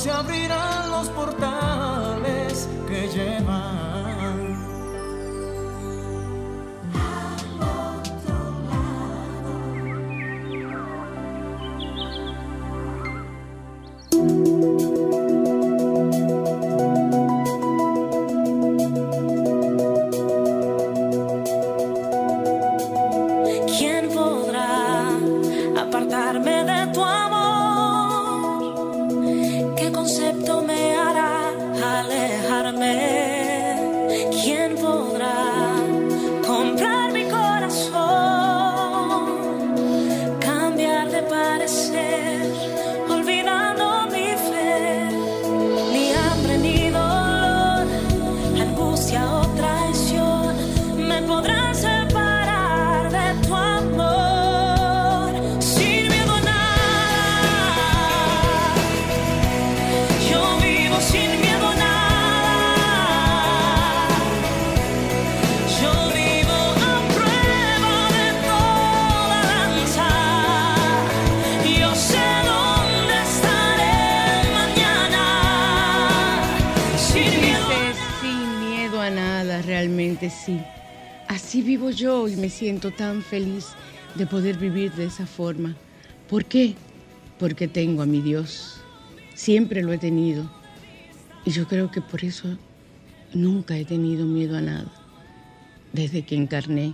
Se abrirán los portales que llevan de poder vivir de esa forma. ¿Por qué? Porque tengo a mi Dios. Siempre lo he tenido. Y yo creo que por eso nunca he tenido miedo a nada. Desde que encarné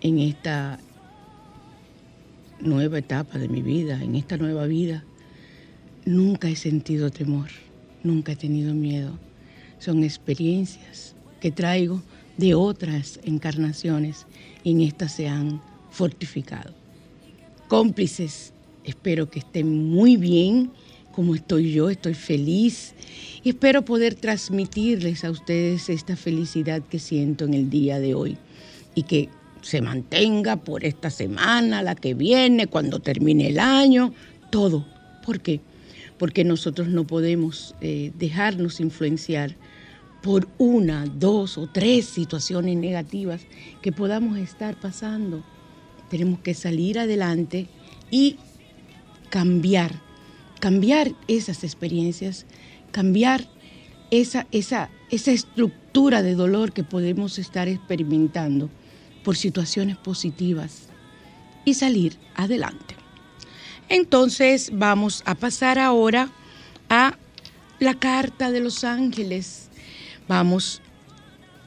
en esta nueva etapa de mi vida, en esta nueva vida, nunca he sentido temor, nunca he tenido miedo. Son experiencias que traigo de otras encarnaciones y en estas se han fortificado. Cómplices, espero que estén muy bien como estoy yo, estoy feliz y espero poder transmitirles a ustedes esta felicidad que siento en el día de hoy y que se mantenga por esta semana, la que viene, cuando termine el año, todo. ¿Por qué? Porque nosotros no podemos eh, dejarnos influenciar por una, dos o tres situaciones negativas que podamos estar pasando. Tenemos que salir adelante y cambiar, cambiar esas experiencias, cambiar esa, esa, esa estructura de dolor que podemos estar experimentando por situaciones positivas y salir adelante. Entonces vamos a pasar ahora a la carta de los ángeles Vamos.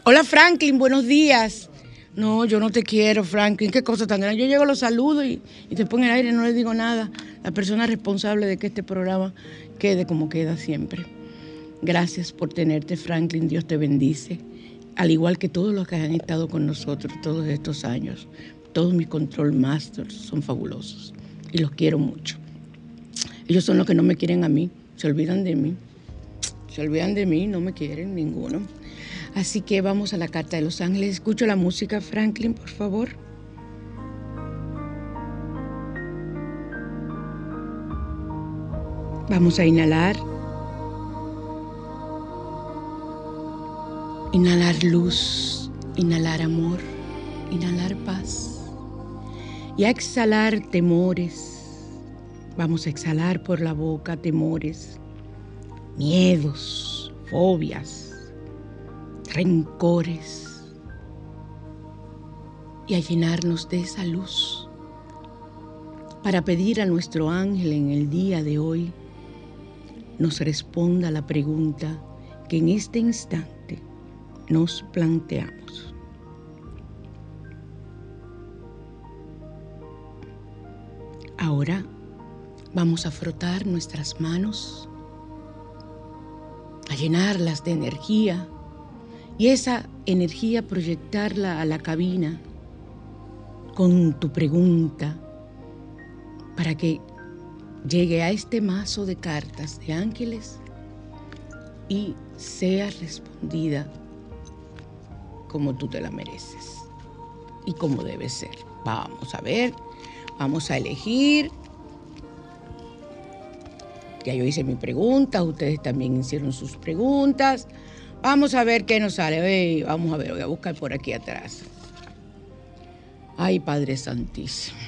Hola Franklin, buenos días. No, yo no te quiero, Franklin. Qué cosa tan grande. Yo llego, los saludo y, y te pongo en el aire, no le digo nada. La persona responsable de que este programa quede como queda siempre. Gracias por tenerte, Franklin. Dios te bendice. Al igual que todos los que han estado con nosotros todos estos años. Todos mis control masters son fabulosos y los quiero mucho. Ellos son los que no me quieren a mí, se olvidan de mí. Se olvidan de mí, no me quieren ninguno. Así que vamos a la Carta de los Ángeles. Escucho la música, Franklin, por favor. Vamos a inhalar. Inhalar luz, Inhalar amor, inhalar paz. Y a exhalar temores. Vamos a exhalar por la boca temores, miedos, fobias, rencores. Y a llenarnos de esa luz para pedir a nuestro ángel en el día de hoy nos responda la pregunta que en este instante nos planteamos. Ahora vamos a frotar nuestras manos, a llenarlas de energía y esa energía proyectarla a la cabina con tu pregunta para que llegue a este mazo de cartas de ángeles y sea respondida como tú te la mereces y como debe ser. Vamos a ver, vamos a elegir. Ya yo hice mi pregunta, ustedes también hicieron sus preguntas. Vamos a ver qué nos sale. vamos a ver, voy a buscar por aquí atrás. Ay, Padre Santísimo.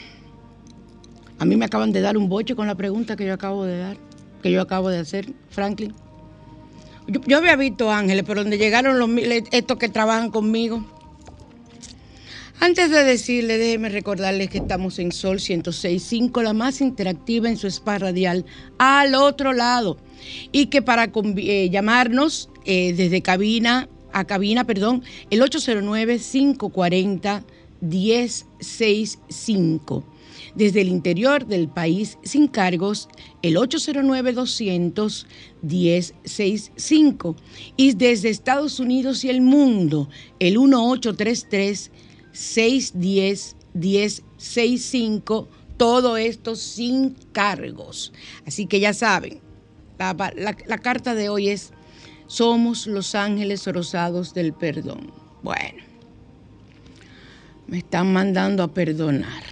A mí me acaban de dar un boche con la pregunta que yo acabo de dar, que yo acabo de hacer, Franklin. Yo, había visto ángeles, pero donde llegaron los, estos que trabajan conmigo. Antes de decirle, déjeme recordarles que estamos en Sol 106.5, la más interactiva en su spa radial, al otro lado. Y que para eh, llamarnos eh, desde cabina a cabina, perdón, el 809-540-1065 desde el interior del país sin cargos el 809-200-1065 y desde Estados Unidos y el mundo el 1833-610-1065, todo esto sin cargos. Así que ya saben, la, la carta de hoy es, somos los ángeles rosados del perdón. Bueno, me están mandando a perdonar.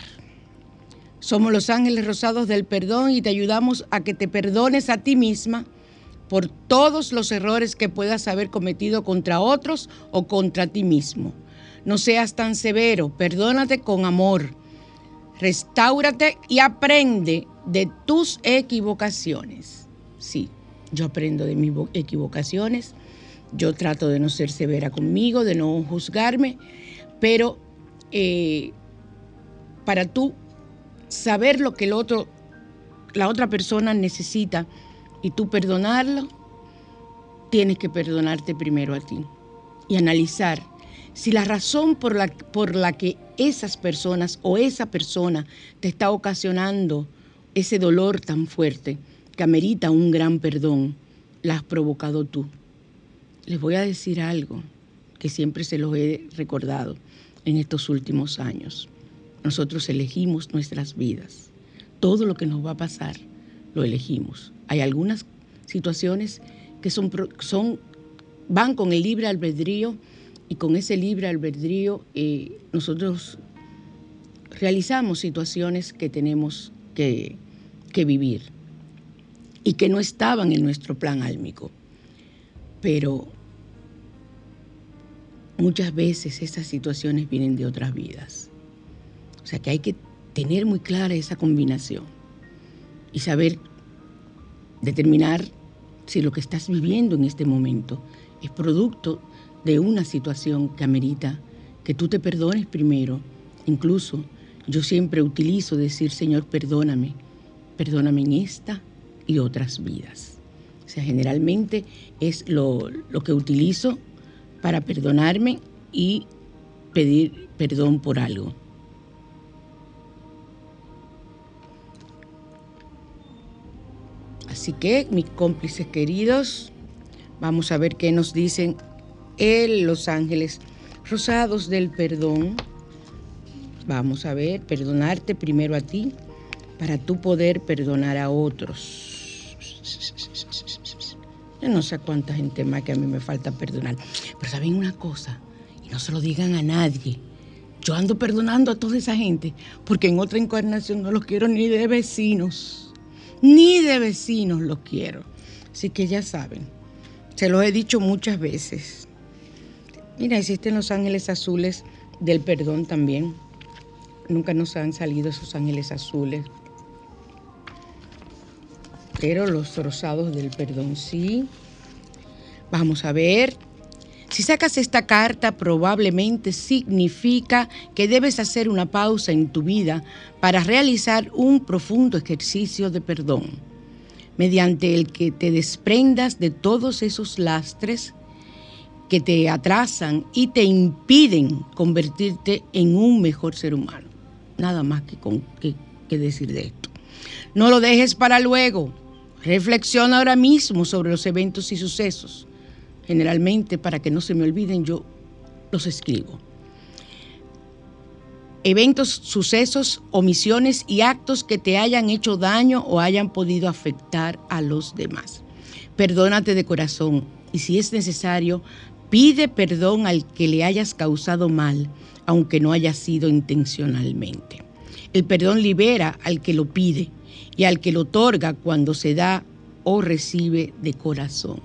Somos los ángeles rosados del perdón y te ayudamos a que te perdones a ti misma por todos los errores que puedas haber cometido contra otros o contra ti mismo. No seas tan severo, perdónate con amor, restáurate y aprende de tus equivocaciones. Sí, yo aprendo de mis equivocaciones, yo trato de no ser severa conmigo, de no juzgarme, pero eh, para tú saber lo que el otro, la otra persona necesita y tú perdonarlo, tienes que perdonarte primero a ti y analizar si la razón por la, por la que esas personas o esa persona te está ocasionando ese dolor tan fuerte que amerita un gran perdón, la has provocado tú. Les voy a decir algo que siempre se los he recordado en estos últimos años. Nosotros elegimos nuestras vidas. Todo lo que nos va a pasar lo elegimos. Hay algunas situaciones que son, son van con el libre albedrío y con ese libre albedrío eh, nosotros realizamos situaciones que tenemos que, que vivir y que no estaban en nuestro plan álmico. Pero muchas veces esas situaciones vienen de otras vidas. O sea que hay que tener muy clara esa combinación y saber determinar si lo que estás viviendo en este momento es producto de una situación que amerita que tú te perdones primero. Incluso yo siempre utilizo decir, Señor, perdóname, perdóname en esta y otras vidas. O sea, generalmente es lo, lo que utilizo para perdonarme y pedir perdón por algo. Así que, mis cómplices queridos, vamos a ver qué nos dicen el Los Ángeles Rosados del Perdón. Vamos a ver, perdonarte primero a ti para tú poder perdonar a otros. Yo no sé cuánta gente más que a mí me falta perdonar. Pero saben una cosa, y no se lo digan a nadie. Yo ando perdonando a toda esa gente porque en otra encarnación no los quiero ni de vecinos ni de vecinos los quiero. Así que ya saben, se los he dicho muchas veces. Mira, existen los ángeles azules del perdón también. Nunca nos han salido esos ángeles azules. Pero los rosados del perdón sí. Vamos a ver. Si sacas esta carta, probablemente significa que debes hacer una pausa en tu vida para realizar un profundo ejercicio de perdón, mediante el que te desprendas de todos esos lastres que te atrasan y te impiden convertirte en un mejor ser humano. Nada más que, que decir de esto. No lo dejes para luego. Reflexiona ahora mismo sobre los eventos y sucesos generalmente para que no se me olviden, yo los escribo. Eventos, sucesos, omisiones y actos que te hayan hecho daño o hayan podido afectar a los demás. Perdónate de corazón y si es necesario, pide perdón al que le hayas causado mal, aunque no haya sido intencionalmente. El perdón libera al que lo pide y al que lo otorga cuando se da o recibe de corazón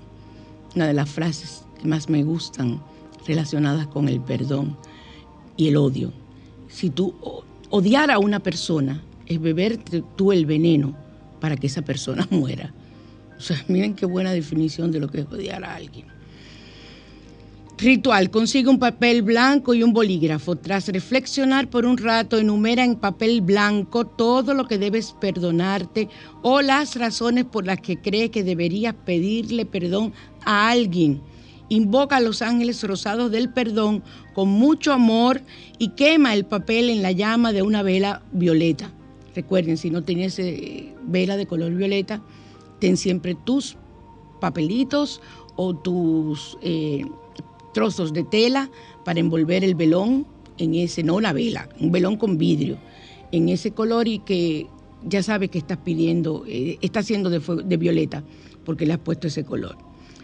una de las frases que más me gustan relacionadas con el perdón y el odio. Si tú odiar a una persona es beber tú el veneno para que esa persona muera. O sea, miren qué buena definición de lo que es odiar a alguien. Ritual. Consigue un papel blanco y un bolígrafo. Tras reflexionar por un rato, enumera en papel blanco todo lo que debes perdonarte o las razones por las que cree que deberías pedirle perdón a alguien. Invoca a los ángeles rosados del perdón con mucho amor y quema el papel en la llama de una vela violeta. Recuerden, si no tienes eh, vela de color violeta, ten siempre tus papelitos o tus eh, trozos de tela para envolver el velón en ese, no la vela, un velón con vidrio, en ese color y que ya sabes que estás pidiendo, eh, está haciendo de, de violeta porque le has puesto ese color.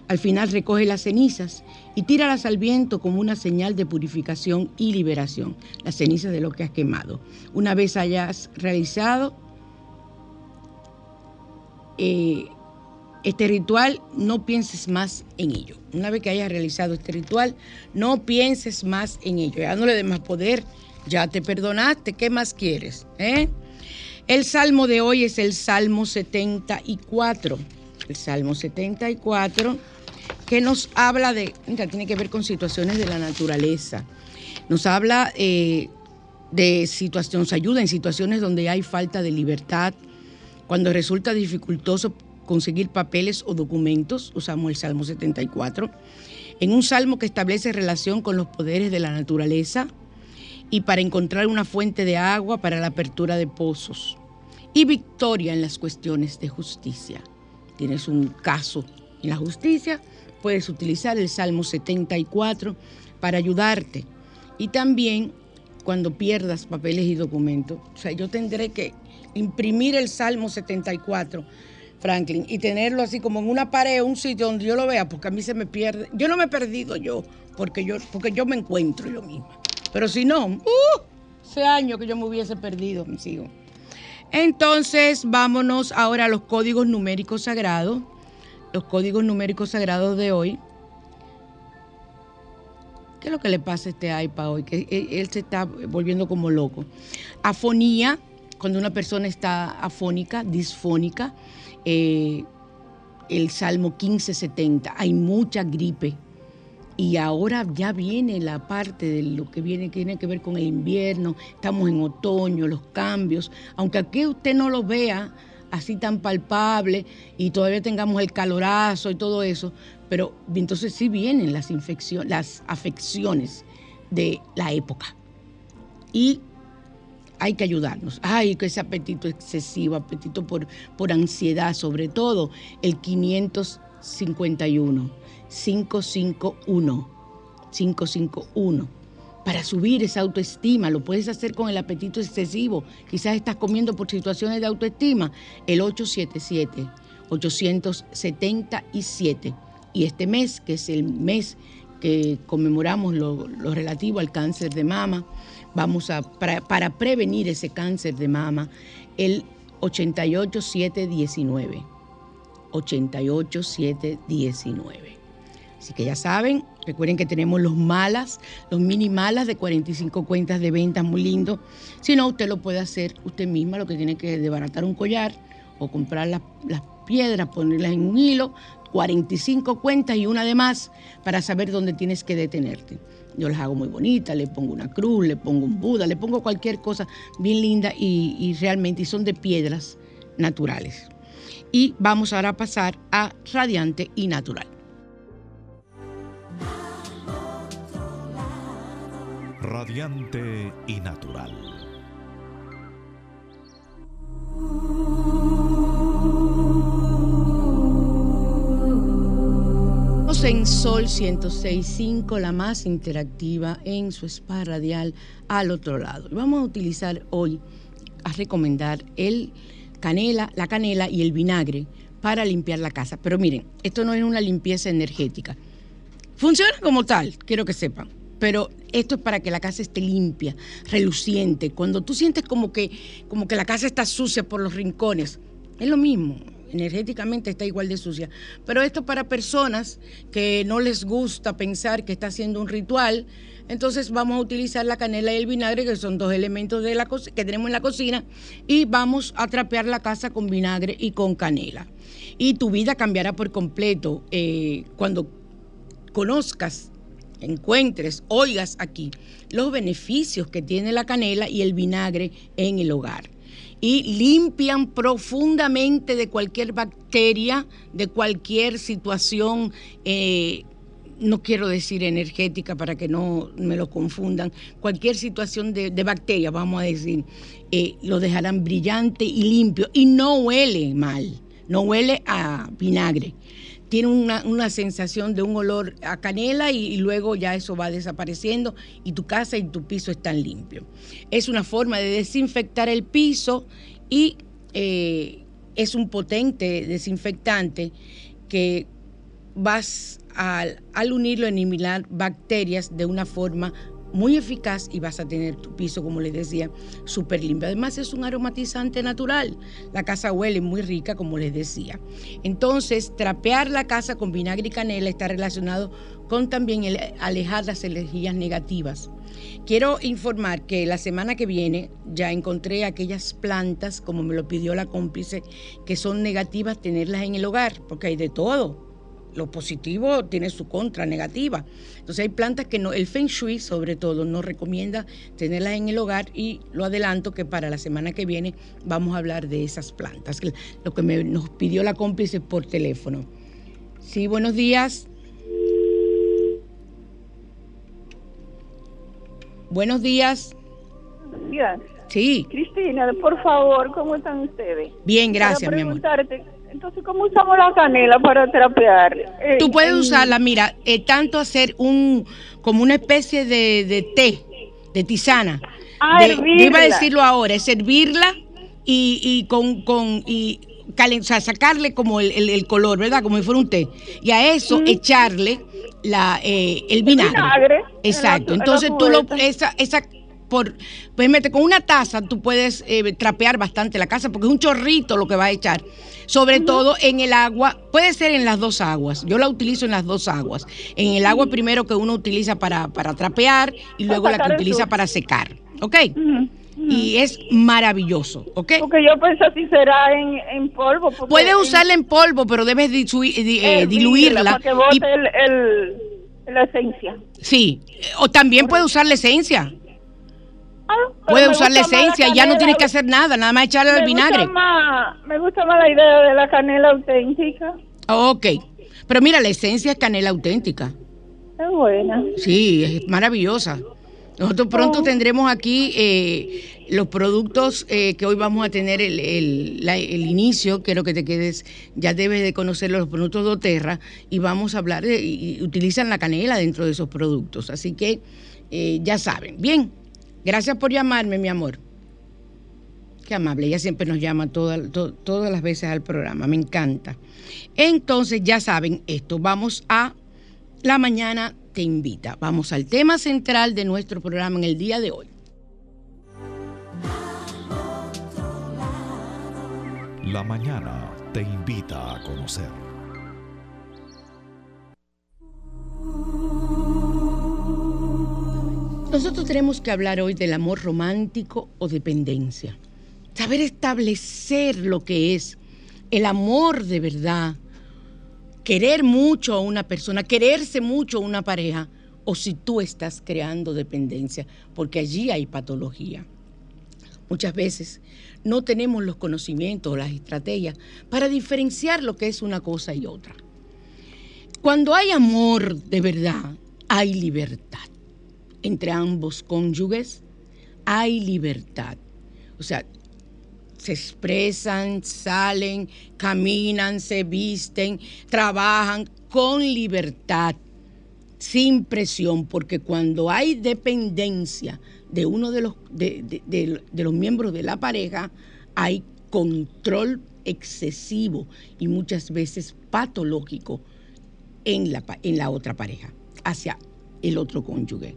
Al final recoge las cenizas y tíralas al viento como una señal de purificación y liberación, las cenizas de lo que has quemado. Una vez hayas realizado eh, este ritual, no pienses más en ello. Una vez que hayas realizado este ritual, no pienses más en ello. Ya no le más poder, ya te perdonaste, ¿qué más quieres? Eh? El salmo de hoy es el Salmo 74. El Salmo 74 que nos habla de, mira, tiene que ver con situaciones de la naturaleza. Nos habla eh, de situaciones, ayuda en situaciones donde hay falta de libertad, cuando resulta dificultoso conseguir papeles o documentos, usamos el Salmo 74, en un salmo que establece relación con los poderes de la naturaleza y para encontrar una fuente de agua para la apertura de pozos y victoria en las cuestiones de justicia. Tienes un caso en la justicia, puedes utilizar el Salmo 74 para ayudarte. Y también cuando pierdas papeles y documentos. O sea, yo tendré que imprimir el Salmo 74, Franklin, y tenerlo así como en una pared, un sitio donde yo lo vea, porque a mí se me pierde. Yo no me he perdido yo, porque yo, porque yo me encuentro yo misma. Pero si no, uh, hace años que yo me hubiese perdido, mis hijos. Entonces, vámonos ahora a los códigos numéricos sagrados los códigos numéricos sagrados de hoy. ¿Qué es lo que le pasa a este iPad hoy? Que él se está volviendo como loco. Afonía, cuando una persona está afónica, disfónica. Eh, el Salmo 1570, hay mucha gripe. Y ahora ya viene la parte de lo que viene, que tiene que ver con el invierno, estamos en otoño, los cambios. Aunque aquí usted no lo vea, así tan palpable y todavía tengamos el calorazo y todo eso, pero entonces sí vienen las infecciones, las afecciones de la época. Y hay que ayudarnos. Ay, que ese apetito excesivo, apetito por, por ansiedad, sobre todo el 551, 551, 551 para subir esa autoestima. Lo puedes hacer con el apetito excesivo. Quizás estás comiendo por situaciones de autoestima. El 877, 877. Y este mes, que es el mes que conmemoramos lo, relativo al cáncer de mama, vamos a, para, prevenir ese cáncer de mama, el 88719. 88719. Así que ya saben, Recuerden que tenemos los malas, los mini malas de 45 cuentas de ventas, muy lindo. Si no, usted lo puede hacer usted misma, lo que tiene que desbaratar un collar o comprar las, las piedras, ponerlas en un hilo, 45 cuentas y una de más para saber dónde tienes que detenerte. Yo las hago muy bonitas, le pongo una cruz, le pongo un Buda, le pongo cualquier cosa bien linda y, realmente y son de piedras naturales. Y vamos ahora a pasar a radiante y natural. Radiante y natural. En Sol 106.5, la más interactiva en su spa radial al otro lado. Vamos a utilizar hoy, a recomendar el canela, la canela y el vinagre para limpiar la casa. Pero miren, esto no es una limpieza energética. Funciona como tal, quiero que sepan. Pero esto es para que la casa esté limpia, reluciente. Cuando tú sientes como que, como que la casa está sucia por los rincones, es lo mismo. Energéticamente está igual de sucia. Pero esto para personas que no les gusta pensar que está haciendo un ritual, entonces vamos a utilizar la canela y el vinagre, que son dos elementos de la que tenemos en la cocina, y vamos a trapear la casa con vinagre y con canela. Y tu vida cambiará por completo eh, cuando conozcas encuentres, oigas aquí los beneficios que tiene la canela y el vinagre en el hogar. Y limpian profundamente de cualquier bacteria, de cualquier situación, eh, no quiero decir energética para que no me lo confundan, cualquier situación de, bacteria, vamos a decir, eh, lo dejarán brillante y limpio y no huele mal, no huele a vinagre tiene una, una, sensación de un olor a canela y, luego ya eso va desapareciendo y tu casa y tu piso están limpios. Es una forma de desinfectar el piso y eh, es un potente desinfectante que vas al, al unirlo a eliminar bacterias de una forma muy eficaz y vas a tener tu piso, como les decía, súper limpio. Además es un aromatizante natural. La casa huele muy rica, como les decía. Entonces, trapear la casa con vinagre y canela está relacionado con también alejar las energías negativas. Quiero informar que la semana que viene ya encontré aquellas plantas, como me lo pidió la cómplice, que son negativas tenerlas en el hogar, porque hay de todo lo positivo tiene su contra negativa. Entonces hay plantas que no, el Feng Shui sobre todo nos recomienda tenerlas en el hogar y lo adelanto que para la semana que viene vamos a hablar de esas plantas, lo que me, nos pidió la cómplice por teléfono. Sí, buenos días. Buenos días. Buenos días. Sí. Cristina, por favor, ¿cómo están ustedes? Bien, gracias, mi amor. Entonces, ¿cómo usamos la canela para trapear? Eh, Tú puedes usarla, mira, eh, tanto hacer un como una especie de, de té, de tisana. Ah, de, iba a decirlo ahora, es servirla y, y con, con y calen, o sea, sacarle como el, el, el, color, ¿verdad? Como si fuera un té. Y a eso mm. echarle la, eh, el vinagre. El vinagre Exacto. Entonces tú lo, esa, esa por, pues mete con una taza tú puedes eh, trapear bastante la casa porque es un chorrito lo que va a echar. Sobre uh -huh. todo en el agua, puede ser en las dos aguas. Yo la utilizo en las dos aguas. En el agua primero que uno utiliza para, para trapear y luego la que utiliza sur. para secar. ¿Ok? Uh -huh. Y es maravilloso, ¿ok? Porque yo pienso si será en, en polvo. Puedes usarla en polvo, pero debes eh, diluirla. Para que bote y... el, el, la esencia. Sí, o también puede usar la esencia. Puede usar la esencia, ya no tienes que hacer nada, nada más echarle al vinagre. Gusta más, me gusta más la idea de la canela auténtica. Ok, pero mira, la esencia es canela auténtica. Es buena. Sí, es maravillosa. Nosotros pronto oh. tendremos aquí eh, los productos eh, que hoy vamos a tener el, el, la, el, inicio, quiero que te quedes, ya debes de conocer los productos de Oterra y vamos a hablar de, y utilizan la canela dentro de esos productos, así que eh, ya saben. Bien, Gracias por llamarme, mi amor. Qué amable, ella siempre nos llama toda, to, todas las veces al programa, me encanta. Entonces, ya saben esto, vamos a La Mañana Te Invita. Vamos al tema central de nuestro programa en el día de hoy. La Mañana Te Invita a conocer. Nosotros tenemos que hablar hoy del amor romántico o dependencia. Saber establecer lo que es el amor de verdad, querer mucho a una persona, quererse mucho a una pareja, o si tú estás creando dependencia, porque allí hay patología. Muchas veces no tenemos los conocimientos o las estrategias para diferenciar lo que es una cosa y otra. Cuando hay amor de verdad, hay libertad. Entre ambos cónyuges hay libertad. O sea, se expresan, salen, caminan, se visten, trabajan con libertad, sin presión, porque cuando hay dependencia de uno de los, de, los miembros de la pareja, hay control excesivo y muchas veces patológico en la, en la otra pareja, hacia el otro cónyuge.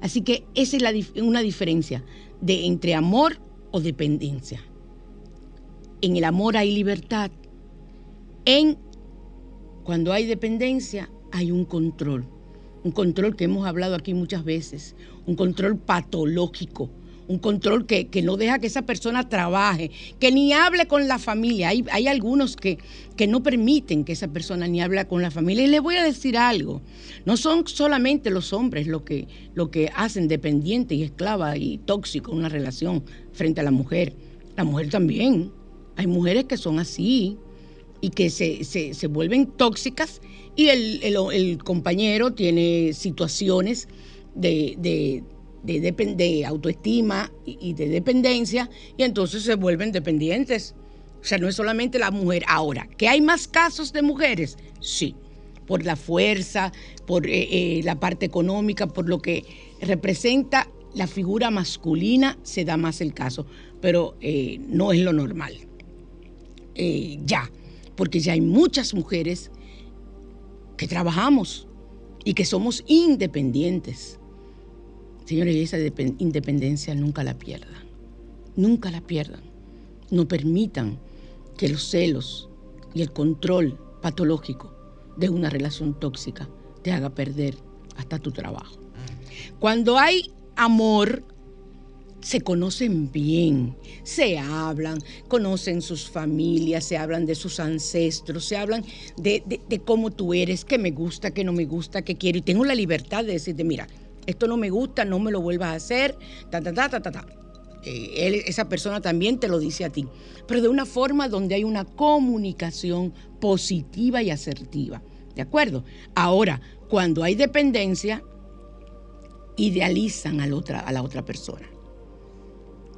Así que esa es la, una diferencia de entre amor o dependencia. En el amor hay libertad. En cuando hay dependencia hay un control. Un control que hemos hablado aquí muchas veces. Un control patológico. Un control que, no deja que esa persona trabaje, que ni hable con la familia. Hay, hay algunos que, que no permiten que esa persona ni hable con la familia. Y les voy a decir algo. No son solamente los hombres lo que, lo que hacen dependiente y esclava y tóxico una relación frente a la mujer. La mujer también. Hay mujeres que son así y que se, vuelven tóxicas y el, compañero tiene situaciones de, autoestima y, de dependencia y entonces se vuelven dependientes. O sea, no es solamente la mujer. Ahora, ¿que hay más casos de mujeres? Sí, por la fuerza, por eh, eh, la parte económica, por lo que representa la figura masculina, se da más el caso, pero eh, no es lo normal. Ya, porque ya hay muchas mujeres que trabajamos y que somos independientes. Señores, esa independencia nunca la pierdan, nunca la pierdan. No permitan que los celos y el control patológico de una relación tóxica te haga perder hasta tu trabajo. Cuando hay amor, se conocen bien, se hablan, conocen sus familias, se hablan de sus ancestros, se hablan de, cómo tú eres, qué me gusta, qué no me gusta, qué quiero. Y tengo la libertad de decirte, mira, esto no me gusta, no me lo vuelvas a hacer, ta, ta, ta, ta, ta, ta. Eh, esa persona también te lo dice a ti, pero de una forma donde hay una comunicación positiva y asertiva. ¿De acuerdo? Ahora, cuando hay dependencia, idealizan a la otra persona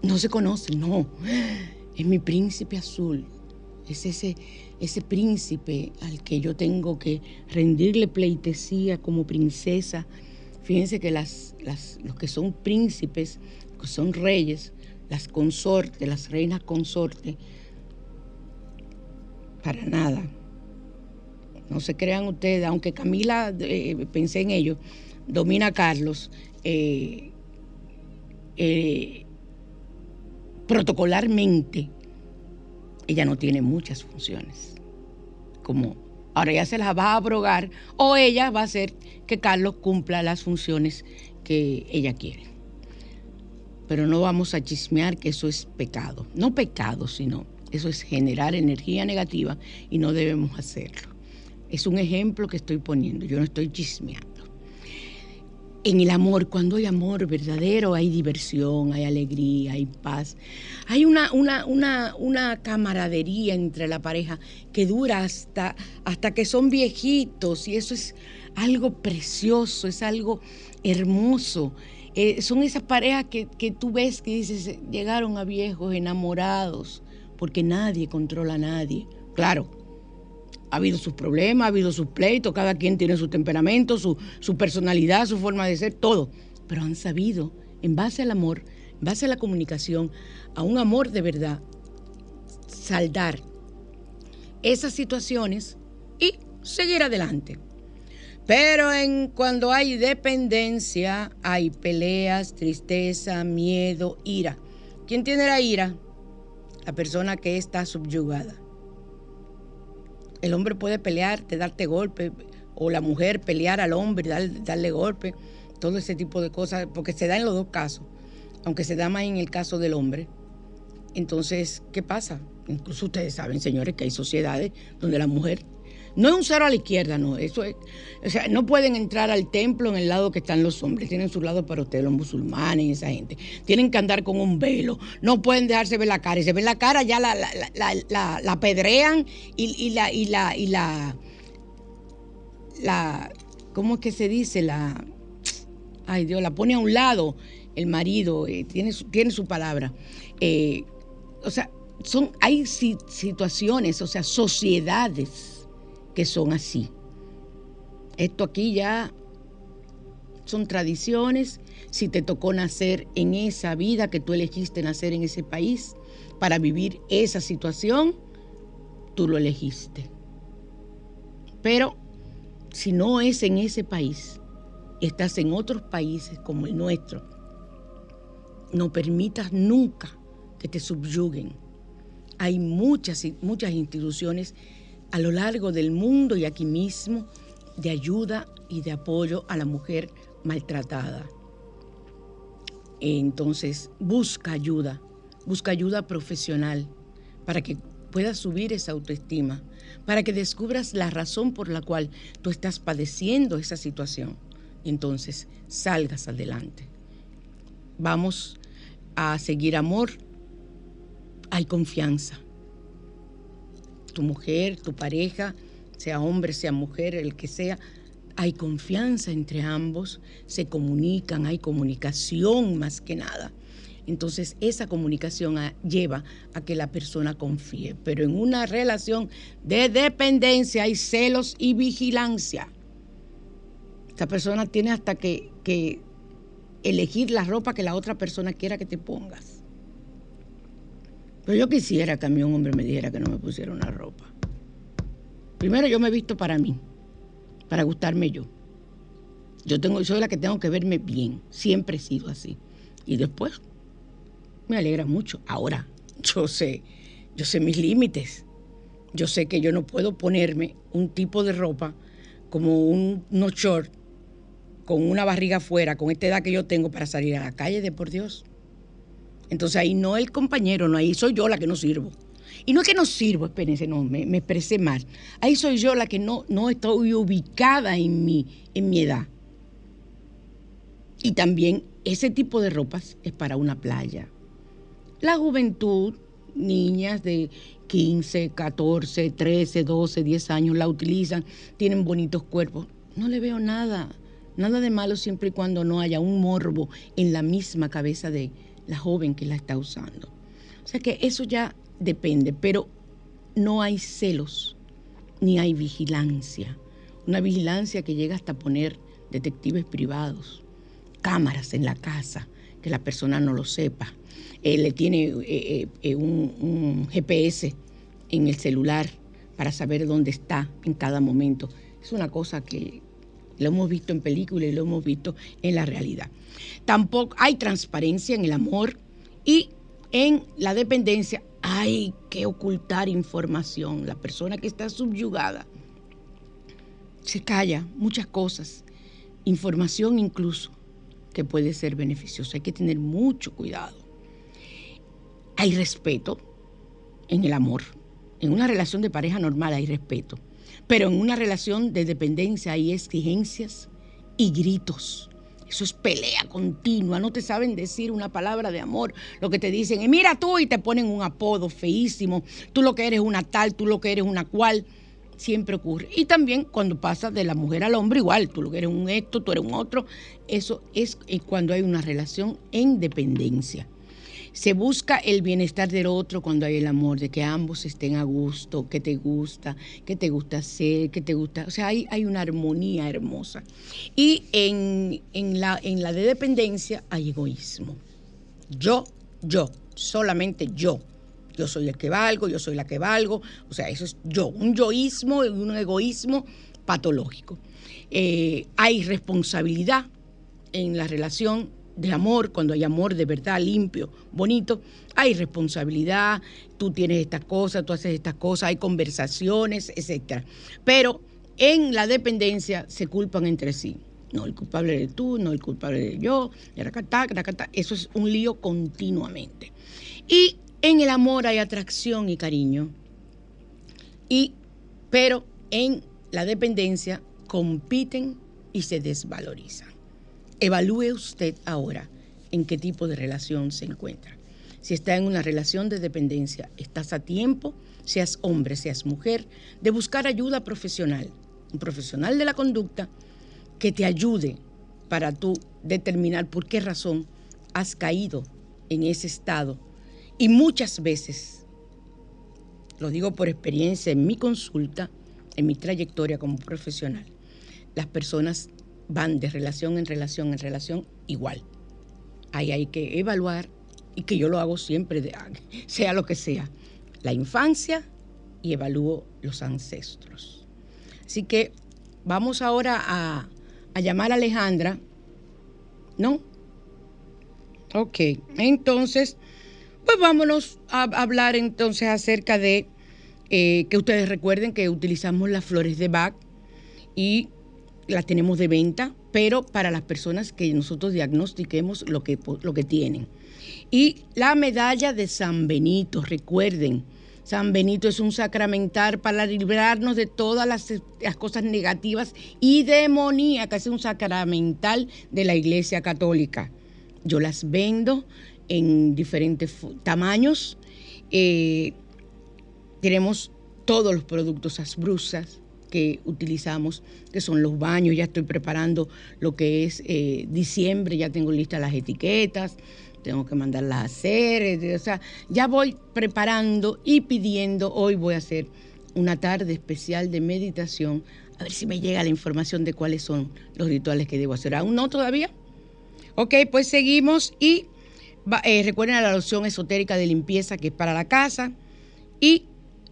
no se conoce, no. Es mi príncipe azul. Es ese, ese príncipe al que yo tengo que rendirle pleitesía como princesa. Fíjense que las, los que son príncipes, que son reyes, las consortes, las reinas consortes, para nada. No se crean ustedes, aunque Camila, eh, pensé en ello, domina a Carlos, eh, eh, protocolarmente, ella no tiene muchas funciones. Como ahora ya se las va a abrogar o ella va a hacer que Carlos cumpla las funciones que ella quiere. Pero no vamos a chismear que eso es pecado. No pecado, sino eso es generar energía negativa y no debemos hacerlo. Es un ejemplo que estoy poniendo, yo no estoy chismeando en el amor, cuando hay amor verdadero, hay diversión, hay alegría, hay paz. Hay una, una, una, una camaradería entre la pareja que dura hasta, hasta que son viejitos y eso es algo precioso, es algo hermoso. Eh, son esas parejas que, que tú ves que dices, llegaron a viejos enamorados, porque nadie controla a nadie. Claro, ha habido sus problemas, ha habido sus pleitos, cada quien tiene su temperamento, su, personalidad, su forma de ser, todo. Pero han sabido, en base al amor, en base a la comunicación, a un amor de verdad, saldar esas situaciones y seguir adelante. Pero en, cuando hay dependencia, hay peleas, tristeza, miedo, ira. ¿Quién tiene la ira? La persona que está subyugada. El hombre puede pelear, de darte golpe, o la mujer pelear al hombre, darle golpe. todo ese tipo de cosas, porque se da en los dos casos, aunque se da más en el caso del hombre. Entonces, ¿qué pasa? Incluso ustedes saben, señores, que hay sociedades donde la mujer no es un cero a la izquierda, no. Eso es, o sea, no pueden entrar al templo en el lado que están los hombres. Tienen su lado para ustedes, los musulmanes y esa gente. Tienen que andar con un velo. No pueden dejarse ver la cara. Y se ven la cara, ya la, la, la, pedrean y, la, y la, y la, la, ¿cómo es que se dice? La, ay Dios, la pone a un lado el marido, eh, tiene, su, tiene su palabra. Eh, o sea, son, hay situaciones, o sea, sociedades que son así. Esto aquí ya son tradiciones. Si te tocó nacer en esa vida que tú elegiste nacer en ese país para vivir esa situación, tú lo elegiste. Pero si no es en ese país, estás en otros países como el nuestro, no permitas nunca que te subyuguen. Hay muchas, muchas instituciones a lo largo del mundo y aquí mismo de ayuda y de apoyo a la mujer maltratada. Entonces, busca ayuda, busca ayuda profesional para que puedas subir esa autoestima, para que descubras la razón por la cual tú estás padeciendo esa situación. Entonces, salgas adelante. Vamos a seguir amor. Hay confianza tu mujer, tu pareja, sea hombre, sea mujer, el que sea, hay confianza entre ambos, se comunican, hay comunicación más que nada. Entonces esa comunicación lleva a que la persona confíe. Pero en una relación de dependencia hay celos y vigilancia. Esta persona tiene hasta que, que elegir la ropa que la otra persona quiera que te pongas. Pero yo quisiera que a mí un hombre me dijera que no me pusiera una ropa. Primero yo me he visto para mí, para gustarme yo. Yo tengo, soy la que tengo que verme bien, siempre he sido así. Y después me alegra mucho. Ahora, yo sé, yo sé mis límites. Yo sé que yo no puedo ponerme un tipo de ropa como un, unos short con una barriga afuera, con esta edad que yo tengo para salir a la calle, de por Dios. Entonces ahí no el compañero, no, ahí soy yo la que no sirvo. Y no es que no sirvo, espérense, no, me, expresé mal. Ahí soy yo la que no, no estoy ubicada en mi, en mi edad. Y también ese tipo de ropas es para una playa. La juventud, niñas de 15, 14, 13, 12, 10 años la utilizan, tienen bonitos cuerpos. No le veo nada, nada de malo siempre y cuando no haya un morbo en la misma cabeza de, la joven que la está usando. O sea que eso ya depende, pero no hay celos ni hay vigilancia. Una vigilancia que llega hasta poner detectives privados, cámaras en la casa, que la persona no lo sepa. Eh, le tiene eh, eh, un, un GPS en el celular para saber dónde está en cada momento. Es una cosa que lo hemos visto en películas y lo hemos visto en la realidad. Tampoco hay transparencia en el amor y en la dependencia hay que ocultar información. La persona que está subyugada se calla muchas cosas, información incluso que puede ser beneficiosa. Hay que tener mucho cuidado. Hay respeto en el amor. En una relación de pareja normal hay respeto. Pero en una relación de dependencia hay exigencias y gritos. Eso es pelea continua, no te saben decir una palabra de amor. Lo que te dicen es, mira tú y te ponen un apodo feísimo. Tú lo que eres una tal, tú lo que eres una cual. Siempre ocurre. Y también cuando pasa de la mujer al hombre, igual, tú lo que eres un esto, tú eres un otro. Eso es cuando hay una relación en dependencia. Se busca el bienestar del otro cuando hay el amor, de que ambos estén a gusto, que te gusta, que te gusta hacer, que te gusta. O sea, hay, hay una armonía hermosa. Y en, la, en la de dependencia hay egoísmo. Yo, yo, solamente yo. Yo soy el que valgo, yo soy la que valgo. O sea, eso es yo, un yoísmo un egoísmo patológico. Eh, hay responsabilidad en la relación de amor, cuando hay amor de verdad, limpio, bonito, hay responsabilidad, tú tienes estas cosas, tú haces estas cosas, hay conversaciones, etc. Pero en la dependencia se culpan entre sí. No, el culpable eres tú, no el culpable de yo, eso es un lío continuamente. Y en el amor hay atracción y cariño, y, pero en la dependencia compiten y se desvalorizan. Evalúe usted ahora en qué tipo de relación se encuentra. Si está en una relación de dependencia, estás a tiempo, seas hombre, seas mujer, de buscar ayuda profesional, un profesional de la conducta que te ayude para tú determinar por qué razón has caído en ese estado. Y muchas veces, lo digo por experiencia en mi consulta, en mi trayectoria como profesional, las personas van de relación en relación en relación igual. Ahí hay que evaluar y que yo lo hago siempre, sea lo que sea, la infancia y evalúo los ancestros. Así que vamos ahora a, a llamar a Alejandra, ¿no? Ok, entonces, pues vámonos a hablar entonces acerca de eh, que ustedes recuerden que utilizamos las flores de Bach y las tenemos de venta, pero para las personas que nosotros diagnostiquemos lo que, lo que tienen. Y la medalla de San Benito, recuerden, San Benito es un sacramental para librarnos de todas las, las, cosas negativas y demoníacas, es un sacramental de la Iglesia Católica. Yo las vendo en diferentes tamaños. Eh, tenemos todos los productos asbrusas que utilizamos, que son los baños. Ya estoy preparando lo que es eh, diciembre, ya tengo listas las etiquetas, tengo que mandarlas a hacer. O sea, ya voy preparando y pidiendo. Hoy voy a hacer una tarde especial de meditación, a ver si me llega la información de cuáles son los rituales que debo hacer. ¿Aún no todavía? Ok, pues seguimos y eh, recuerden la loción esotérica de limpieza que es para la casa y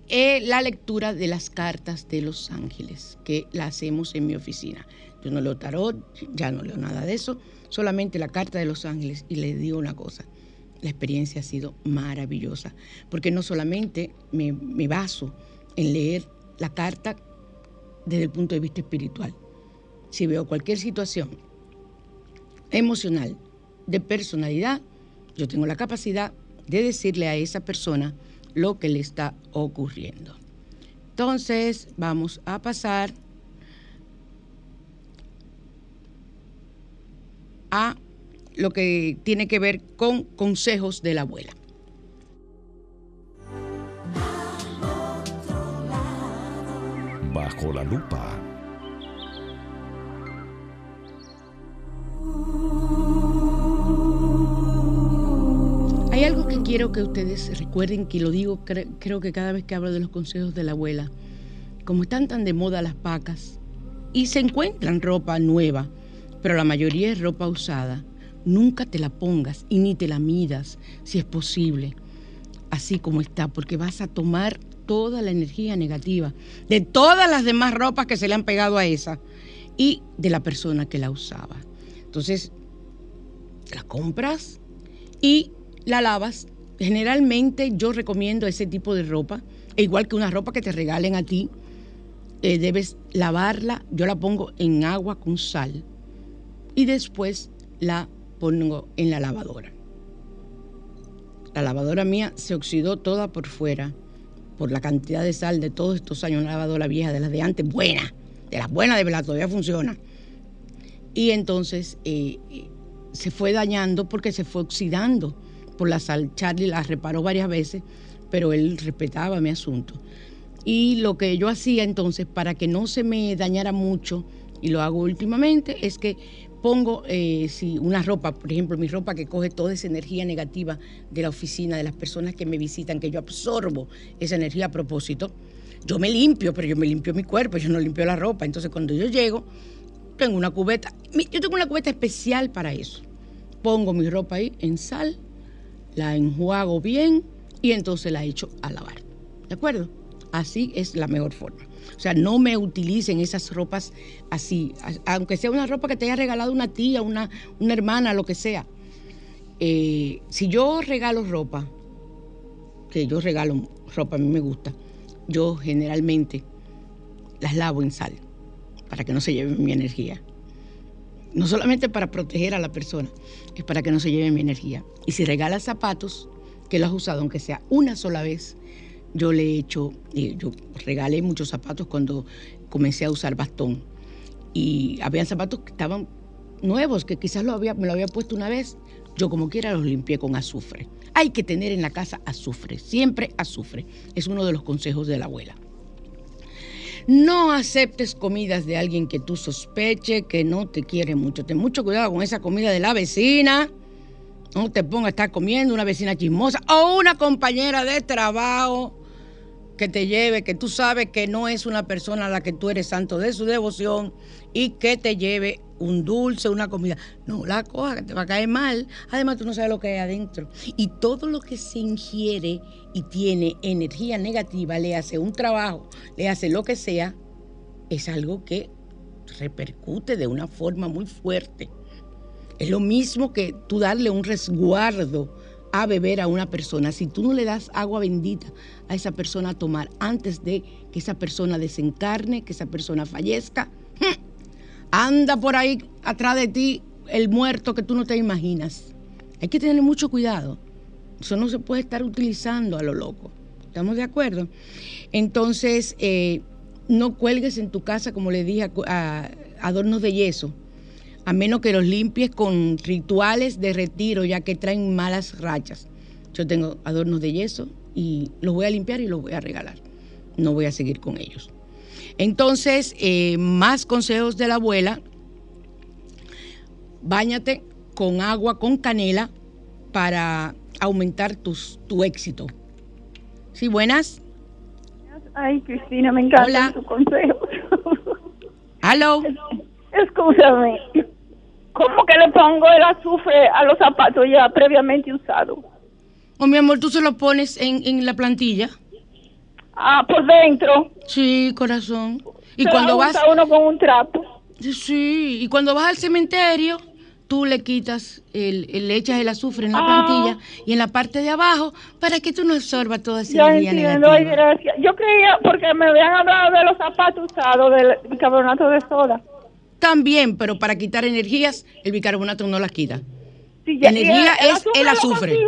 eh, la lectura de las cartas de los ángeles, que la hacemos en mi oficina. Yo no leo tarot, ya no leo nada de eso, solamente la carta de los ángeles y les digo una cosa, la experiencia ha sido maravillosa, porque no solamente me, me baso en leer la carta desde el punto de vista espiritual, si veo cualquier situación emocional, de personalidad, yo tengo la capacidad de decirle a esa persona, lo que le está ocurriendo. Entonces, vamos a pasar a lo que tiene que ver con consejos de la abuela. Bajo la lupa. Hay algo que quiero que ustedes recuerden, que lo digo creo que cada vez que hablo de los consejos de la abuela, como están tan de moda las pacas y se encuentran ropa nueva, pero la mayoría es ropa usada, nunca te la pongas y ni te la midas si es posible, así como está, porque vas a tomar toda la energía negativa de todas las demás ropas que se le han pegado a esa y de la persona que la usaba. Entonces, la compras y la lavas. Generalmente yo recomiendo ese tipo de ropa, e igual que una ropa que te regalen a ti, eh, debes lavarla, yo la pongo en agua con sal y después la pongo en la lavadora. La lavadora mía se oxidó toda por fuera por la cantidad de sal de todos estos años, una lavadora vieja de las de antes, buena, de las buenas de verdad, todavía funciona. Y entonces eh, eh, se fue dañando porque se fue oxidando por la sal. Charlie la reparó varias veces, pero él respetaba mi asunto. Y lo que yo hacía entonces, para que no se me dañara mucho, y lo hago últimamente, es que pongo eh, si una ropa, por ejemplo, mi ropa que coge toda esa energía negativa de la oficina, de las personas que me visitan, que yo absorbo esa energía a propósito. Yo me limpio, pero yo me limpio mi cuerpo, yo no limpio la ropa. Entonces cuando yo llego, tengo una cubeta, yo tengo una cubeta especial para eso. Pongo mi ropa ahí en sal, la enjuago bien y entonces la echo a lavar. ¿De acuerdo? Así es la mejor forma. O sea, no me utilicen esas ropas así, aunque sea una ropa que te haya regalado una tía, una, una hermana, lo que sea. Eh, si yo regalo ropa, que yo regalo ropa, a mí me gusta, yo generalmente las lavo en sal para que no se lleven mi energía. No solamente para proteger a la persona, es para que no se lleve mi energía. Y si regalas zapatos, que lo has usado, aunque sea una sola vez, yo le he hecho, eh, yo regalé muchos zapatos cuando comencé a usar bastón. Y había zapatos que estaban nuevos, que quizás lo había, me lo había puesto una vez, yo como quiera los limpié con azufre. Hay que tener en la casa azufre, siempre azufre. Es uno de los consejos de la abuela. No aceptes comidas de alguien que tú sospeche que no te quiere mucho. Ten mucho cuidado con esa comida de la vecina. No te pongas a estar comiendo una vecina chismosa o una compañera de trabajo que te lleve, que tú sabes que no es una persona a la que tú eres santo de su devoción y que te lleve un dulce, una comida. No la coja, que te va a caer mal. Además, tú no sabes lo que hay adentro. Y todo lo que se ingiere y tiene energía negativa, le hace un trabajo, le hace lo que sea, es algo que repercute de una forma muy fuerte. Es lo mismo que tú darle un resguardo a beber a una persona. Si tú no le das agua bendita a esa persona a tomar antes de que esa persona desencarne, que esa persona fallezca, anda por ahí atrás de ti el muerto que tú no te imaginas. Hay que tener mucho cuidado. Eso no se puede estar utilizando a lo loco. ¿Estamos de acuerdo? Entonces, eh, no cuelgues en tu casa, como le dije, a, adornos de yeso, a menos que los limpies con rituales de retiro, ya que traen malas rachas. Yo tengo adornos de yeso y los voy a limpiar y los voy a regalar. No voy a seguir con ellos. Entonces, eh, más consejos de la abuela. Báñate con agua con canela para aumentar tus, tu éxito. ¿Sí, buenas? Ay, Cristina, me encanta tu consejo. ¿Aló? Escúchame. ¿Cómo que le pongo el azufre a los zapatos ya previamente usados? Oh, mi amor, tú se lo pones en, en la plantilla. Ah, por dentro. Sí, corazón. Y cuando vas uno con un trapo. Sí, y cuando vas al cementerio, tú le quitas, el, le echas el azufre en la ah. plantilla y en la parte de abajo para que tú no absorbas toda esa ya energía entiendo, Ay, gracias. Yo creía, porque me habían hablado de los zapatos usados, del bicarbonato de soda. También, pero para quitar energías, el bicarbonato no las quita. Sí, ya, Energía es el azufre.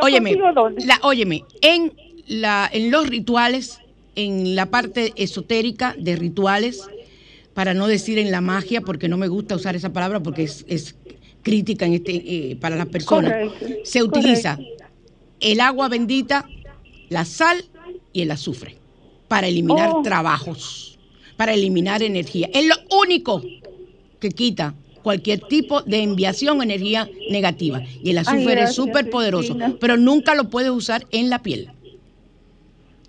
óyeme, la, óyeme, en la, en los rituales, en la parte esotérica de rituales, para no decir en la magia, porque no me gusta usar esa palabra porque es, crítica en este, eh, para las personas, se utiliza el agua bendita, la sal y el azufre para eliminar oh. trabajos, para eliminar energía. Es lo único que quita cualquier tipo de enviación energía negativa. Y el azufre es súper poderoso, pero nunca lo puedes usar en la piel.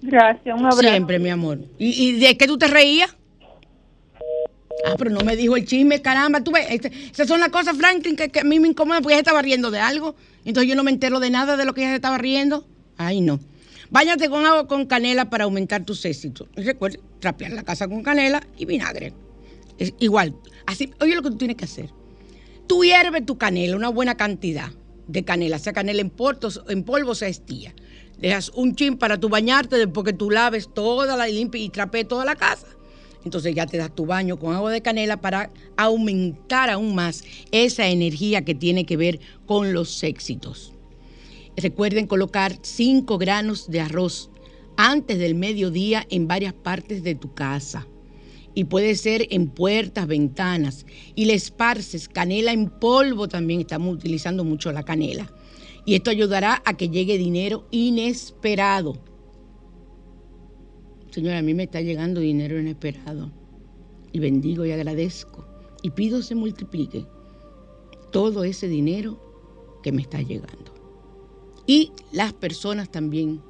Gracias, un abrazo. Siempre, mi amor. ¿Y, de qué tú te reías? Ah, pero no me dijo el chisme, caramba. Tú ves, este, esas son las cosas, Franklin, que, a mí me incomodan porque ella estaba riendo de algo. Entonces yo no me entero de nada de lo que ella estaba riendo. Ay, no. Báñate con agua con canela para aumentar tus éxitos. Recuerda, trapear la casa con canela y vinagre. Igual. Así, oye lo que tú tienes que hacer. Tú hierves tu canela, una buena cantidad de canela, sea canela en, en polvo, sea estilla dejas un chin para tu bañarte después que tú laves toda la limpia y trapees toda la casa. Entonces ya te das tu baño con agua de canela para aumentar aún más esa energía que tiene que ver con los éxitos. Recuerden colocar 5 granos de arroz antes del mediodía en varias partes de tu casa. Y puede ser en puertas, ventanas. Y le esparces canela en polvo también. Estamos utilizando mucho la canela y esto ayudará a que llegue dinero inesperado. Señora, a mí me está llegando dinero inesperado. Y bendigo y agradezco. Y pido se multiplique todo ese dinero que me está llegando. Y las personas también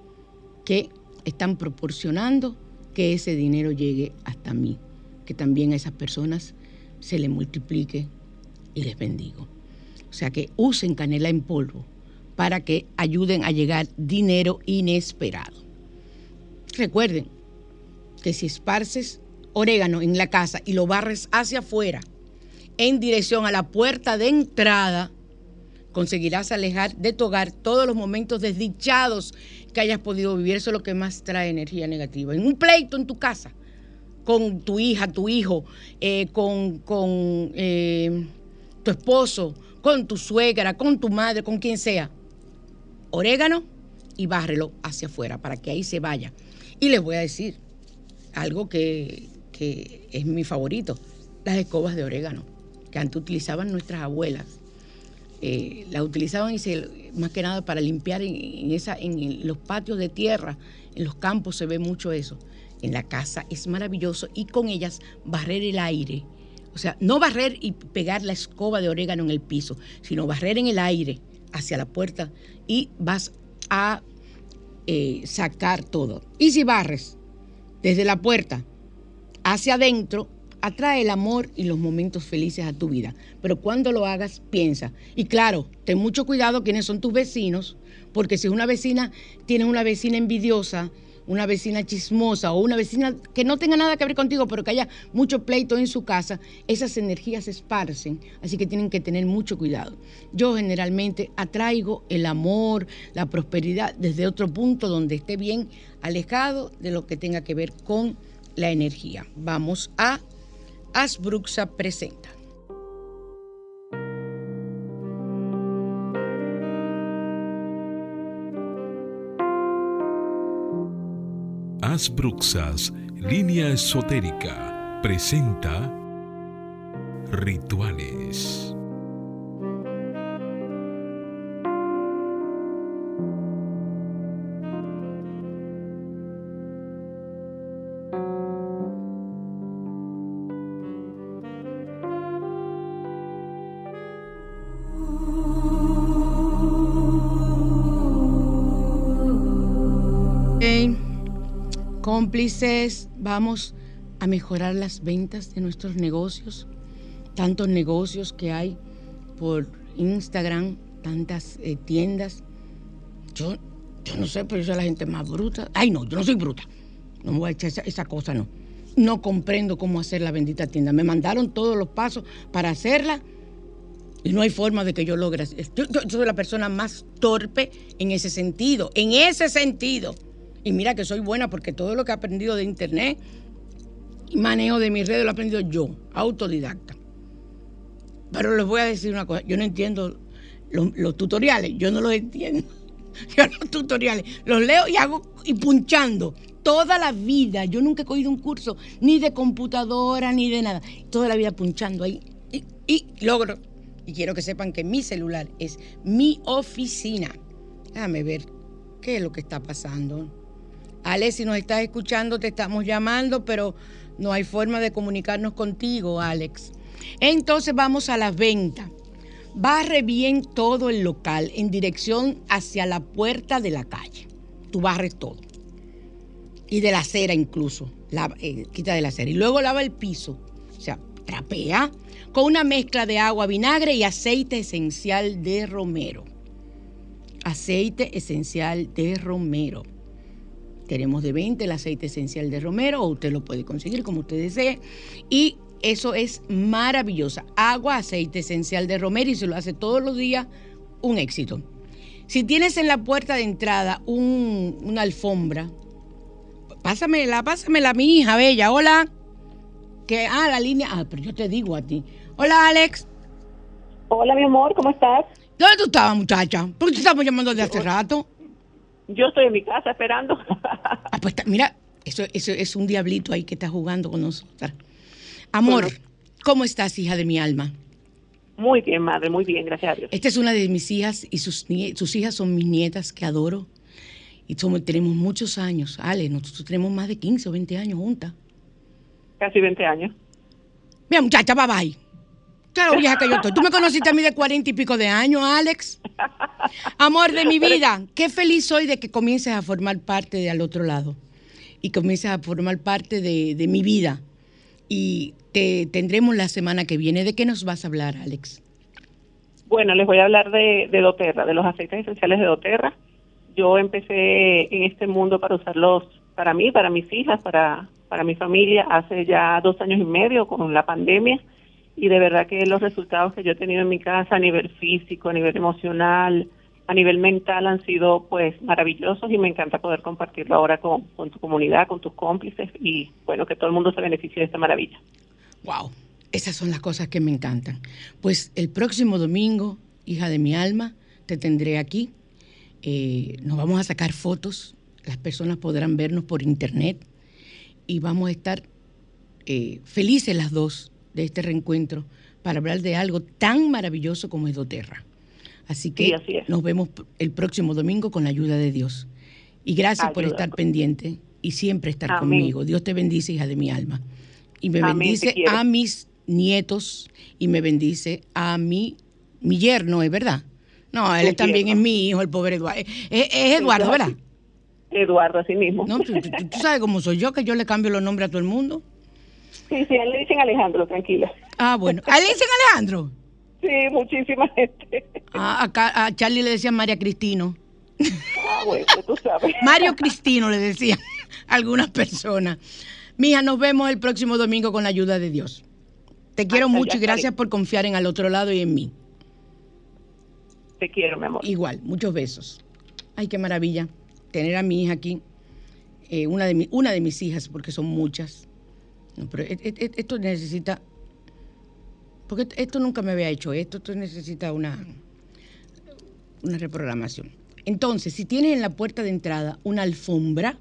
que están proporcionando que ese dinero llegue hasta mí. Que también a esas personas se le multiplique y les bendigo. O sea que usen canela en polvo para que ayuden a llegar dinero inesperado. Recuerden que si esparces orégano en la casa y lo barres hacia afuera, en dirección a la puerta de entrada, conseguirás alejar de tu todos los momentos desdichados que hayas podido vivir. Eso es lo que más trae energía negativa. En un pleito en tu casa, con tu hija, tu hijo, eh, con, con eh, tu esposo, con tu suegra, con tu madre, con quien sea. Orégano y bárrelo hacia afuera para que ahí se vaya. Y les voy a decir algo que, que es mi favorito, las escobas de orégano, que antes utilizaban nuestras abuelas. Eh, las utilizaban y se, más que nada para limpiar en, los patios de tierra, en los campos se ve mucho eso. En la casa es maravilloso y con ellas barrer el aire. O sea, no barrer y pegar la escoba de orégano en el piso, sino barrer en el aire hacia la puerta y vas a eh, sacar todo. Y si barres desde la puerta hacia adentro, atrae el amor y los momentos felices a tu vida. Pero cuando lo hagas, piensa. Y claro, ten mucho cuidado quiénes son tus vecinos, porque si una vecina tiene una vecina envidiosa, una vecina chismosa o una vecina que no tenga nada que ver contigo, pero que haya mucho pleito en su casa, esas energías se esparcen, así que tienen que tener mucho cuidado. Yo generalmente atraigo el amor, la prosperidad desde otro punto donde esté bien alejado de lo que tenga que ver con la energía. Vamos a Asbruxa Presenta. Asbruxas, línea esotérica, presenta rituales. Cómplices, vamos a mejorar las ventas de nuestros negocios, tantos negocios que hay por Instagram, tantas eh, tiendas. Yo, yo no sé, pero yo soy la gente más bruta. Ay, no, yo no soy bruta. No me voy a echar esa, cosa, no. No comprendo cómo hacer la bendita tienda. Me mandaron todos los pasos para hacerla y no hay forma de que yo logre. yo soy la persona más torpe en ese sentido, en ese sentido. Y mira que soy buena porque todo lo que he aprendido de internet y manejo de mis redes lo he aprendido yo, autodidacta. Pero les voy a decir una cosa, yo no entiendo los, tutoriales, yo no los entiendo. Yo los tutoriales los leo y hago y punchando toda la vida. Yo nunca he cogido un curso ni de computadora ni de nada. Toda la vida punchando ahí y, y logro. Y quiero que sepan que mi celular es mi oficina. Déjame ver qué es lo que está pasando. Alex, si nos estás escuchando, te estamos llamando, pero no hay forma de comunicarnos contigo, Alex. Entonces vamos a la venta. Barre bien todo el local en dirección hacia la puerta de la calle. Tú barres todo. Y de la acera incluso. Eh, quita de la acera. Y luego lava el piso. O sea, trapea con una mezcla de agua, vinagre y aceite esencial de romero. Aceite esencial de romero. Tenemos de 20 el aceite esencial de romero, o usted lo puede conseguir como usted desee. Y eso es maravilloso. Agua, aceite esencial de romero y se lo hace todos los días, un éxito. Si tienes en la puerta de entrada una alfombra, pásamela, pásamela a mi hija bella. Hola. Que, ah, la línea. Ah, pero yo te digo a ti. Hola, Alex. Hola, mi amor, ¿cómo estás? ¿Dónde tú estabas, muchacha? ¿Por qué te estamos llamando de hace rato? Yo estoy en mi casa esperando. Ah, pues mira, eso, eso es un diablito ahí que está jugando con nosotros. Amor, ¿cómo estás, hija de mi alma? Muy bien, madre, muy bien, gracias a Dios. Esta es una de mis hijas y sus, sus hijas son mis nietas que adoro. Y somos, tenemos muchos años. Ale, nosotros tenemos más de 15 o 20 años juntas. Casi 20 años. Mira, muchacha, bye bye. Claro, vieja que yo estoy. Tú me conociste a mí de 40 y pico de años, Alex. Amor de mi vida, qué feliz soy de que comiences a formar parte de al otro lado y comiences a formar parte de, mi vida. Y te tendremos la semana que viene. ¿De qué nos vas a hablar, Alex? Bueno, les voy a hablar de, de doTERRA, de los aceites esenciales de doTERRA. Yo empecé en este mundo para usarlos para mí, para mis hijas, para, para mi familia hace ya dos años y medio con la pandemia y de verdad que los resultados que yo he tenido en mi casa a nivel físico, a nivel emocional, a nivel mental han sido pues maravillosos y me encanta poder compartirlo ahora con, tu comunidad, con tus cómplices y bueno, que todo el mundo se beneficie de esta maravilla. Wow, esas son las cosas que me encantan. Pues el próximo domingo, hija de mi alma, te tendré aquí. Eh, nos vamos a sacar fotos, las personas podrán vernos por internet y vamos a estar eh, felices las dos de este reencuentro para hablar de algo tan maravilloso como es doTERRA. Así que Sí, así es. nos vemos el próximo domingo con la ayuda de Dios. Y gracias por estar pendiente y siempre estar Amén. conmigo. Dios te bendice, hija de mi alma. Y me Amén, bendice a mis nietos y me bendice a mi, mi yerno, ¿es verdad? No, él Tu también yerno. es mi hijo, el pobre Eduardo. Es, es Eduardo, ¿verdad? Eduardo, así mismo. No, tú, tú- tú sabes cómo soy yo, que yo le cambio los nombres a todo el mundo. Sí, sí, le dicen Alejandro, tranquila. Ah, bueno. ¿A él le dicen Alejandro? Sí, muchísima gente. Ah, acá a Charlie le decían María Cristino. Ah, bueno, tú sabes. Mario Cristino le decían algunas personas. Mija, nos vemos el próximo domingo con la ayuda de Dios. Te quiero Hasta ya mucho y gracias por confiar en al otro lado y en mí. Te quiero, mi amor. Igual, muchos besos. Ay, qué maravilla tener a mi hija aquí, eh, una, de mi- una de mis hijas, porque son muchas. No, pero e- e- esto necesita, porque esto nunca me había hecho esto, esto necesita una, una reprogramación. Entonces, si tienes en la puerta de entrada una alfombra,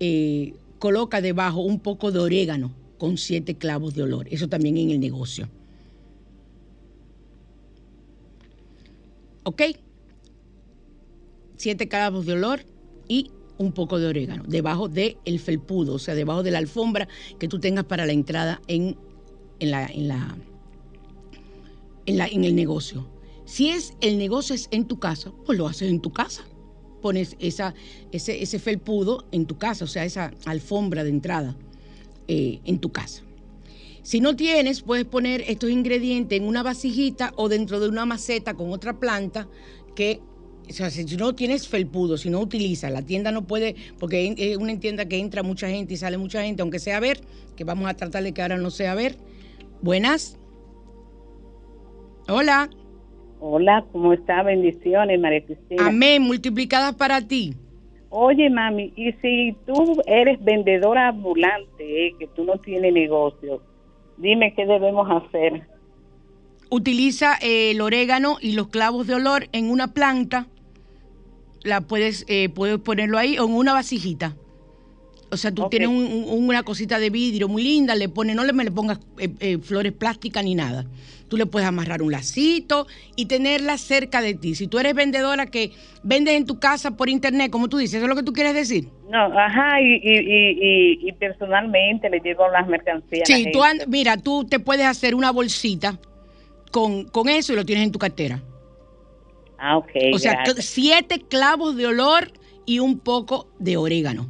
eh, coloca debajo un poco de orégano con siete clavos de olor. Eso también en el negocio. ¿Ok? Siete clavos de olor y un poco de orégano debajo del el felpudo, o sea, debajo de la alfombra que tú tengas para la entrada en, en, la, en, la, en, la, en el negocio. Si es el negocio es en tu casa, pues lo haces en tu casa. Pones esa, ese, ese felpudo en tu casa, o sea, esa alfombra de entrada eh, en tu casa. Si no tienes, puedes poner estos ingredientes en una vasijita o dentro de una maceta con otra planta que, o sea, si no tienes felpudo, si no utilizas, la tienda no puede, porque es una tienda que entra mucha gente y sale mucha gente, aunque sea a ver, que vamos a tratar de que ahora no sea a ver. Buenas. Hola. Hola, ¿cómo está? Bendiciones, María Cristina. Amén, multiplicadas para ti. Oye, mami, y si tú eres vendedora ambulante, eh, que tú no tienes negocio, dime qué debemos hacer. Utiliza eh, el orégano y los clavos de olor en una planta. La puedes, eh, puedes ponerlo ahí o en una vasijita. O sea, tú tienes un- un- una cosita de vidrio muy linda, le pones, no le, me le pongas eh, eh, flores plásticas ni nada. Tú le puedes amarrar un lacito y tenerla cerca de ti. Si tú eres vendedora que vendes en tu casa por internet, como tú dices, ¿eso es lo que tú quieres decir? No, ajá, y, y, y, y, personalmente le llevo las mercancías. Sí, tú mira, tú te puedes hacer una bolsita con, con eso y lo tienes en tu cartera. Ah, ok. O sea, gracias. siete clavos de olor y un poco de orégano.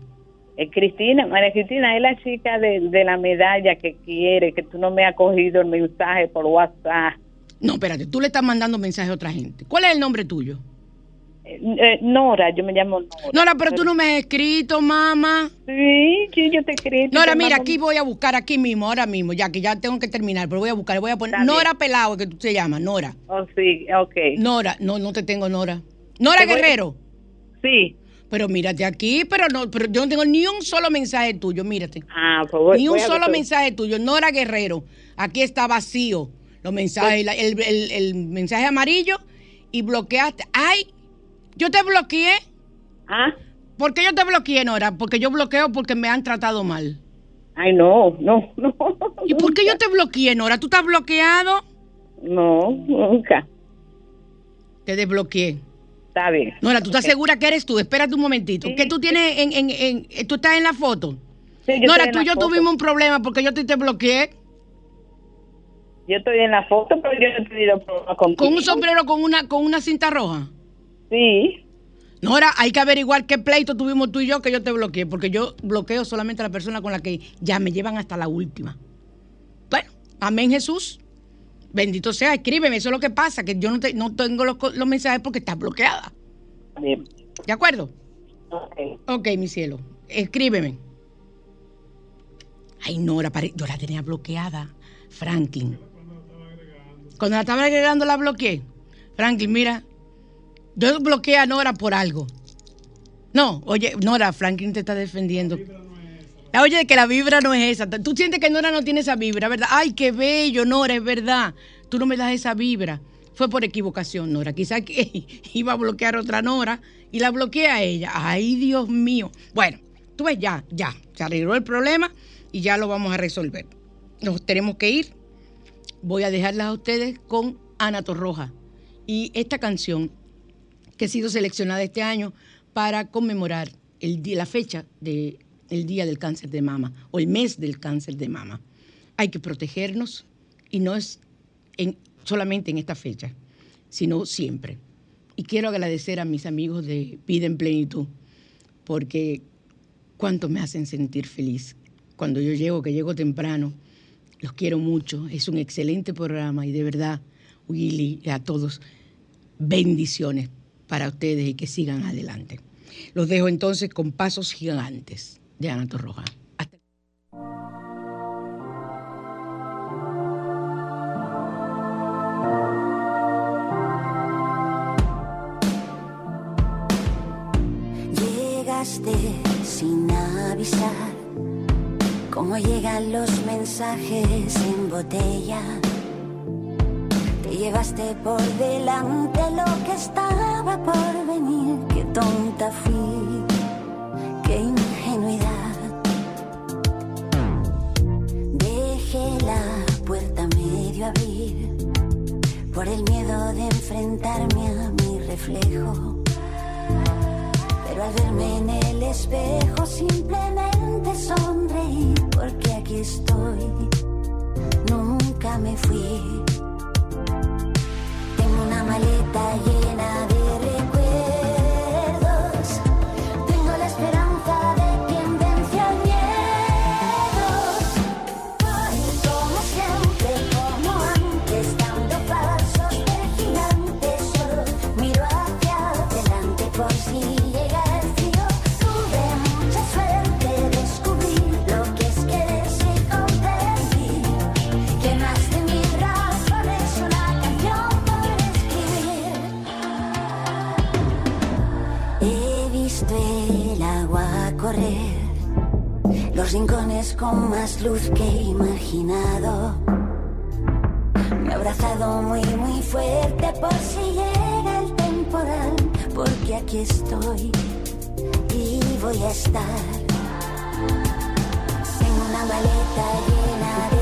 Eh, Cristina, María Cristina, es la chica de, de la medalla que quiere, que tú no me has cogido el mensaje por WhatsApp. No, espérate, tú le estás mandando mensaje a otra gente. ¿Cuál es el nombre tuyo? Eh, eh, Nora, yo me llamo Nora. Nora, pero tú no me has escrito, mamá. Sí, sí, yo te escribo. Nora, mira, aquí voy a buscar, aquí mismo, ahora mismo, ya que ya tengo que terminar, pero voy a buscar, voy a poner. Nora Pelado, que tú te llamas, Nora. Oh, sí, ok. Nora, no, no te tengo, Nora. Nora Te Guerrero. Sí. Pero mírate aquí, pero no, pero yo no tengo ni un solo mensaje tuyo, mírate. Ah, pues voy- Ni un solo mensaje tuyo. Nora Guerrero. Aquí está vacío. Los mensajes, la- el, el- el mensaje amarillo y bloqueaste. ¡Ay! Yo te bloqueé. Ah, ¿Por qué yo te bloqueé, Nora? Porque yo bloqueo porque me han tratado mal. ay, no, no, no. ¿Y por qué yo te bloqueé, Nora? ¿Tú estás bloqueado? No, nunca. Te desbloqueé. Está bien. Nora, ¿tú estás segura que eres tú? Espérate un momentito. Sí. ¿Qué tú tienes en, en, en- eh, ¿Tú estás en la foto? Sí, yo Nora, tú y yo foto. tuvimos un problema porque yo te, te bloqueé Yo estoy en la foto, pero yo no he tenido problema contigo. con un sombrero con una, con una cinta roja. Sí. Nora, hay que averiguar qué pleito tuvimos tú y yo que yo te bloqueé, porque yo bloqueo solamente a la persona con la que ya me llevan hasta la última. Bueno, amén Jesús. Bendito sea, escríbeme, eso es lo que pasa, que yo no, te- no tengo los, mensajes porque estás bloqueada. Bien. ¿De acuerdo? Ok. Ok, mi cielo, escríbeme. Ay, Nora, pare- yo la tenía bloqueada, Franklin. Cuando la estaba agregando la bloqueé. Franklin, mira, Yo bloqueé a Nora por algo. No, oye, Nora, Franklin te está defendiendo. Oye, que la vibra no es esa. Tú sientes que Nora no tiene esa vibra, ¿verdad? Ay, qué bello, Nora, es verdad. Tú no me das esa vibra. Fue por equivocación, Nora. Quizás que iba a bloquear otra Nora y la bloqueé a ella. Ay, Dios mío. Bueno, tú ves, ya, ya. Se arregló el problema y ya lo vamos a resolver. Nos tenemos que ir. Voy a dejarlas a ustedes con Ana Torroja. Y esta canción que sido seleccionada este año para conmemorar el día, la fecha del Día del Cáncer de Mama o el mes del cáncer de mama. Hay que protegernos y no es en, solamente en esta fecha, sino siempre. Y quiero agradecer a mis amigos de Vida en Plenitud, porque cuánto me hacen sentir feliz. Cuando yo llego, que llego temprano, los quiero mucho. Es un excelente programa y de verdad, Willy, y a todos, bendiciones para ustedes y que sigan adelante. Los dejo entonces con Pasos Gigantes de Ana Torroja. Hasta Llegaste sin avisar, como llegan los mensajes en botella. Te llevaste por delante lo que estaba por venir. Qué tonta fui, qué ingenuidad. Dejé la puerta medio abrir por el miedo de enfrentarme a mi reflejo. Pero al verme en el espejo simplemente sonreí porque aquí estoy, nunca me fui. Tengo una con más luz que imaginado. Me he abrazado muy, muy fuerte por si llega el temporal, porque aquí estoy y voy a estar. Tengo una maleta llena de